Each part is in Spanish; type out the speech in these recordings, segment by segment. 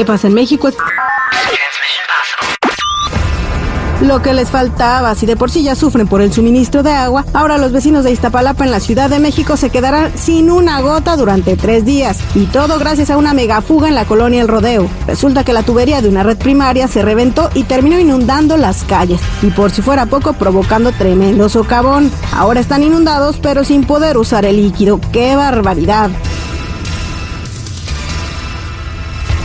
¿Qué pasa en México? Lo que les faltaba, si de por sí ya sufren por el suministro de agua, ahora los vecinos de Iztapalapa en la Ciudad de México se quedarán sin una gota durante tres días. Y todo gracias a una megafuga en la colonia El Rodeo. Resulta que la tubería de una red primaria se reventó y terminó inundando las calles. Y por si fuera poco, provocando tremendo socavón. Ahora están inundados, pero sin poder usar el líquido. ¡Qué barbaridad!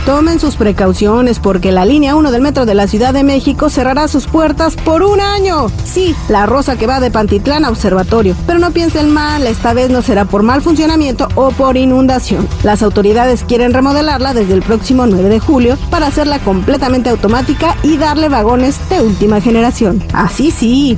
Tomen sus precauciones porque la línea 1 del metro de la Ciudad de México cerrará sus puertas por un año. Sí, la rosa que va de Pantitlán a Observatorio. Pero no piensen mal, esta vez no será por mal funcionamiento o por inundación. Las autoridades quieren remodelarla desde el próximo 9 de julio para hacerla completamente automática y darle vagones de última generación. Así sí.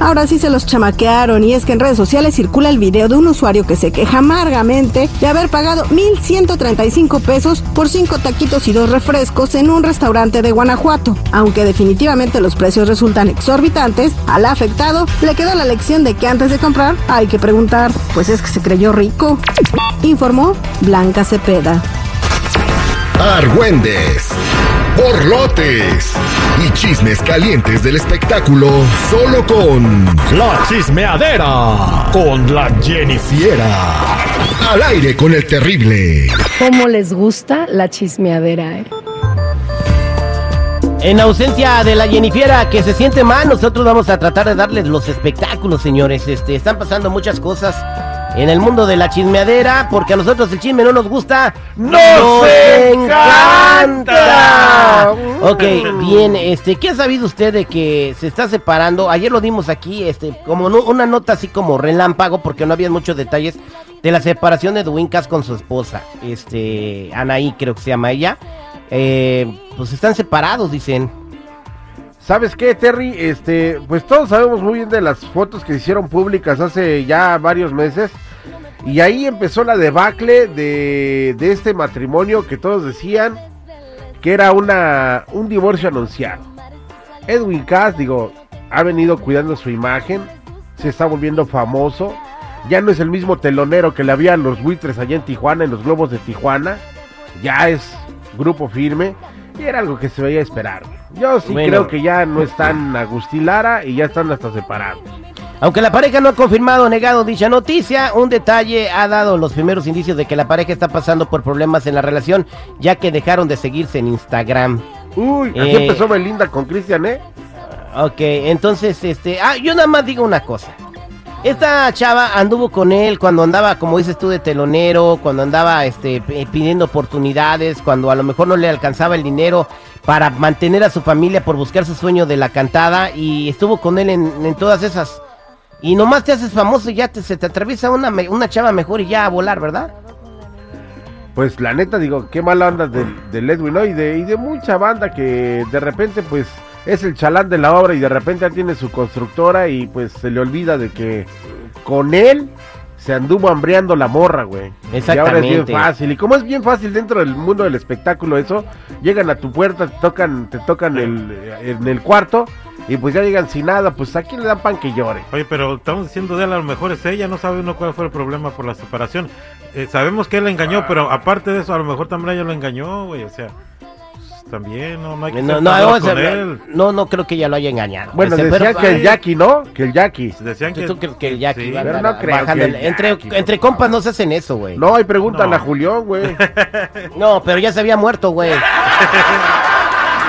Ahora sí se los chamaquearon y es que en redes sociales circula el video de un usuario que se queja amargamente de haber pagado 1.135 pesos por cinco taquitos y dos refrescos en un restaurante de Guanajuato. Aunque definitivamente los precios resultan exorbitantes, al afectado le quedó la lección de que antes de comprar hay que preguntar, pues es que se creyó rico. Informó Blanca Cepeda. Argüendes, borlotes y chismes calientes del espectáculo solo con La Chismeadera con la Jennifiera. Al aire con el terrible. ¿Cómo les gusta la chismeadera? Eh? En ausencia de la Jennifiera que se siente mal, nosotros vamos a tratar de darles los espectáculos, señores. Este, están pasando muchas cosas en el mundo de la chismeadera, porque a nosotros el chisme no nos gusta, ¡nos, encanta! Ok, bien, este, ¿qué ha sabido usted de que se está separando? Ayer lo dimos aquí, este, como una nota así como relámpago, porque no había muchos detalles, de la separación de Edwin Cass con su esposa, este, Anaí creo que se llama ella. Eh, pues están separados, dicen. ¿Sabes qué, Terry? Este, pues todos sabemos muy bien de las fotos que se hicieron públicas hace ya varios meses y ahí empezó la debacle de, de este matrimonio que todos decían que era una, un divorcio anunciado. Edwin Cass, digo, ha venido cuidando su imagen, se está volviendo famoso, ya no es el mismo telonero que le había los buitres allá en Tijuana, en los globos de Tijuana, ya es grupo firme y era algo que se veía esperar. Yo sí creo que ya no están Agustín Lara y ya están hasta separados. Aunque la pareja no ha confirmado o negado dicha noticia, un detalle ha dado los primeros indicios de que la pareja está pasando por problemas en la relación, ya que dejaron de seguirse en Instagram. Uy, aquí eh, empezó Belinda con Cristian, ¿eh? Ok, entonces, este, ah, yo nada más digo una cosa. Esta chava anduvo con él cuando andaba, como dices tú, de telonero, cuando andaba este, pidiendo oportunidades, cuando a lo mejor no le alcanzaba el dinero para mantener a su familia por buscar su sueño de la cantada y estuvo con él en, en todas esas y nomás te haces famoso y ya te, se te atraviesa una, una chava mejor y ya a volar, ¿verdad? Pues la neta, digo, qué mala onda de, de Edwin, ¿no? Y de, y de mucha banda que de repente, pues, es el chalán de la obra y de repente ya tiene su constructora y pues se le olvida de que con él se anduvo hambreando la morra, güey. Exactamente. Y ahora es bien fácil. Y como es bien fácil dentro del mundo del espectáculo eso, llegan a tu puerta, te tocan, te tocan el, en el cuarto y pues ya llegan sin nada, pues aquí le dan pan que llore. Oye, pero estamos diciendo de él, a lo mejor es ella, no sabe uno cuál fue el problema por la separación. Eh, sabemos que él la engañó, pero aparte de eso, a lo mejor también ella lo engañó, güey, o sea también, no, no hay que no, no, con él. no, no creo que ella lo haya engañado. Bueno, decían que el Jackie, ¿no? Que el Jackie. Decían que, ¿Tú crees que el Jackie? pero no creo que el entre, Jackie, entre compas no se hacen eso, güey. No, hay preguntan a Julián, güey. no, pero ya se había muerto, güey.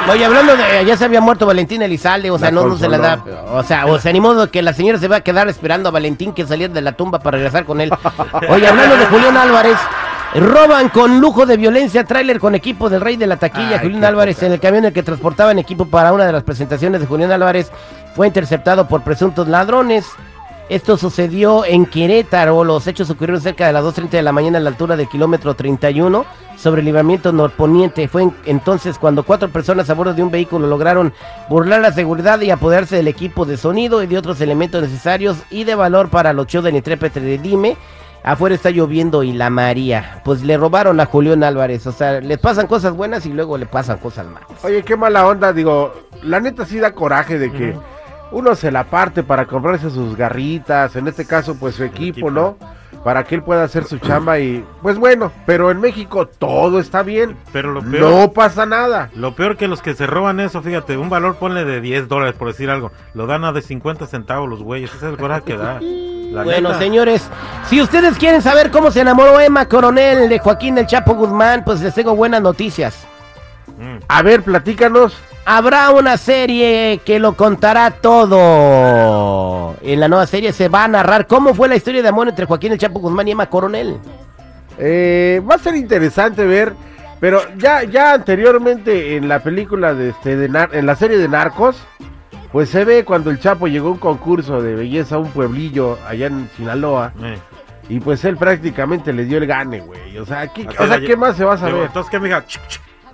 Oye, hablando de, ya se había muerto Valentín Elizalde, o sea, no, no se la da, o sea, o sea, ni modo que la señora se va a quedar esperando a Valentín que saliera de la tumba para regresar con él. Oye, hablando de Julián Álvarez, Roban con lujo de violencia tráiler con equipo del rey de la taquilla, Julián Álvarez, en el camión en el que transportaban equipo para una de las presentaciones de Julián Álvarez, fue interceptado por presuntos ladrones. Esto sucedió en Querétaro, los hechos ocurrieron cerca de las 2.30 de la mañana a la altura del kilómetro 31 sobre el libramiento norponiente. Fue entonces cuando cuatro personas a bordo de un vehículo lograron burlar la seguridad y apoderarse del equipo de sonido y de otros elementos necesarios y de valor para los shows del intérprete de Dime afuera está lloviendo y la María. Pues le robaron a Julián Álvarez. O sea, le pasan cosas buenas y luego le pasan cosas malas. Oye, qué mala onda. Digo, la neta sí da coraje de que uno se la parte para comprarse sus garritas. En este caso, pues su equipo, ¿no? para que él pueda hacer su chamba y pues bueno, pero en México todo está bien, Pero lo peor, no pasa nada. lo peor que los que se roban eso, fíjate, un valor ponle de 10 dólares por decir algo, lo dan a de 50 centavos los güeyes, ese es el coraje que da. La Bueno, neta. señores, si ustedes quieren saber cómo se enamoró Emma Coronel de Joaquín el Chapo Guzmán, pues les tengo buenas noticias. Mm. A ver, platícanos. Habrá una serie que lo contará todo. En la nueva serie se va a narrar cómo fue la historia de amor entre Joaquín el Chapo Guzmán y Emma Coronel. Eh, va a ser interesante ver, pero ya ya anteriormente en la película de este de en la serie de Narcos, pues se ve cuando el Chapo llegó a un concurso de belleza a un pueblillo allá en Sinaloa Eh. y pues él prácticamente le dio el gane, güey. O sea, ¿qué, o sea, ¿qué más se va a saber? Entonces, ¿qué, mija?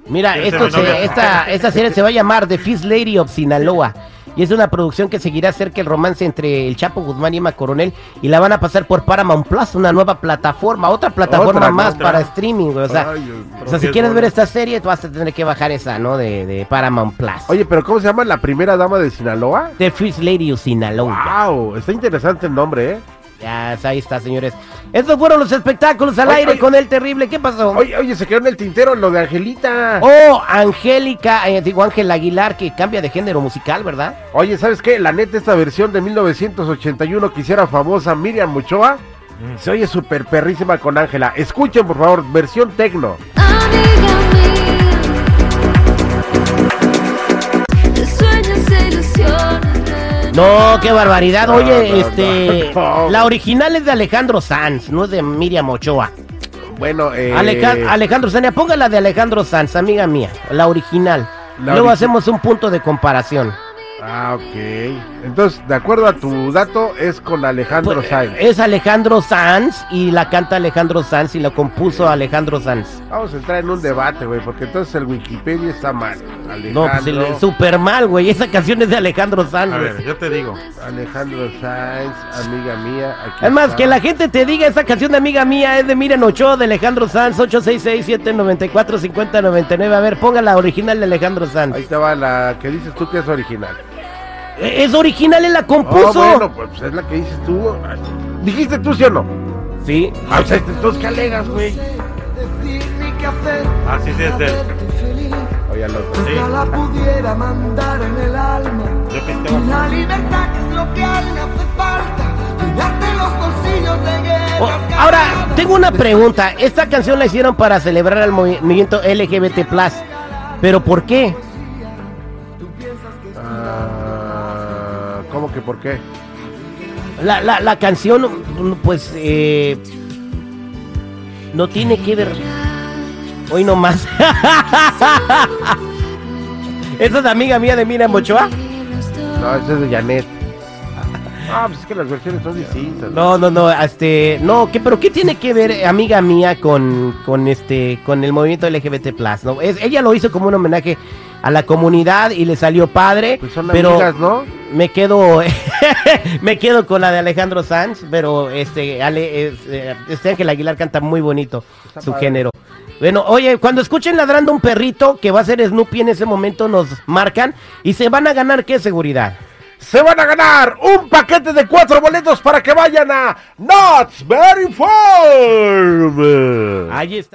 Mira, esto se- esta, esta serie se va a llamar The Fist Lady of Sinaloa. Y es una producción que seguirá cerca el romance entre el Chapo Guzmán y Emma Coronel. Y la van a pasar por Paramount Plus, una nueva plataforma, otra plataforma Otra, más otra. para streaming, güey. O sea, Ay, Dios mío. o sea si quieres ver esta serie, tú vas a tener que bajar esa, ¿no? De, de Paramount Plus. Oye, pero ¿cómo se llama la primera dama de Sinaloa? The Fist Lady of Sinaloa. Wow, está interesante el nombre, ¿eh? Ya, ahí está, señores. Estos fueron los espectáculos al Oye, aire oye. con el terrible. ¿Qué pasó? Oye, oye, se quedó en el tintero lo de Angelita. Oh, Angélica, eh, digo Ángel Aguilar, que cambia de género musical, ¿verdad? Oye, ¿sabes qué? La neta, esta versión de 1981 que hiciera famosa Miriam Ochoa, Mm. se oye súper perrísima con Ángela. Escuchen, por favor, versión tecno. Amiga No, qué barbaridad. No, Oye, no, este. no. La original es de Alejandro Sanz, no es de Miriam Ochoa. Bueno, eh... Aleja- Alejandro Sanz, póngala de Alejandro Sanz, amiga mía, la original. La Luego hacemos un punto de comparación. Ah, ok. Entonces, de acuerdo a tu dato, es con Alejandro Pues, Sainz. es Alejandro Sanz y la canta Alejandro Sanz y la compuso Alejandro Sanz. Vamos a entrar en un debate, güey, porque entonces el Wikipedia está mal. Alejandro, No, pues el- súper mal, güey. Esa canción es de Alejandro Sanz, A ver, yo te digo. Alejandro Sainz, amiga mía. Aquí Es más, está. que la gente te diga, esa canción de amiga mía es de Miren Ochoa, de Alejandro Sanz, 866-794-5099. A ver, ponga la original de Alejandro Sanz. Ahí te va la que dices tú que es original. Eh, Es original, él la Oh, compuso. bueno, pues es la que dices tú. ¿Dijiste tú, sí o no? Sí. Ah, pues entonces, ¿qué alegas, güey? Ah, sí, sí, es él. Oye, al otro. Sí, la pudiera mandar en el alma. La libertad que es lo que a él le hace falta. Llenarte los bolsillos de guerra. Oh, ahora, tengo una pregunta. Esta canción la hicieron para celebrar el movimiento LGBT+. ¿Pero por qué? Que por qué? La, la, la canción, pues, eh, no tiene que ver... Hoy no más. ¿Esa es amiga mía de Miriam Ochoa? No, ese es de Janet. Ah, pues es que las versiones son distintas. No, no, no, este, no, ¿qué, pero qué tiene que ver, eh, amiga mía, con, con este, con el movimiento LGBT+, ¿no? Es, ella lo hizo como un homenaje a la comunidad y le salió padre, Pues son pero amigas, ¿no? Me quedo, me quedo con la de Alejandro Sanz, pero este, Ale, eh, este Ángel Aguilar canta muy bonito Está su padre. género. Bueno, oye, cuando escuchen ladrando un perrito que va a ser Snoopy en ese momento nos marcan y se van a ganar qué seguridad. Se van a ganar un paquete de cuatro boletos para que vayan a Knott's Berry Farm. Ahí está.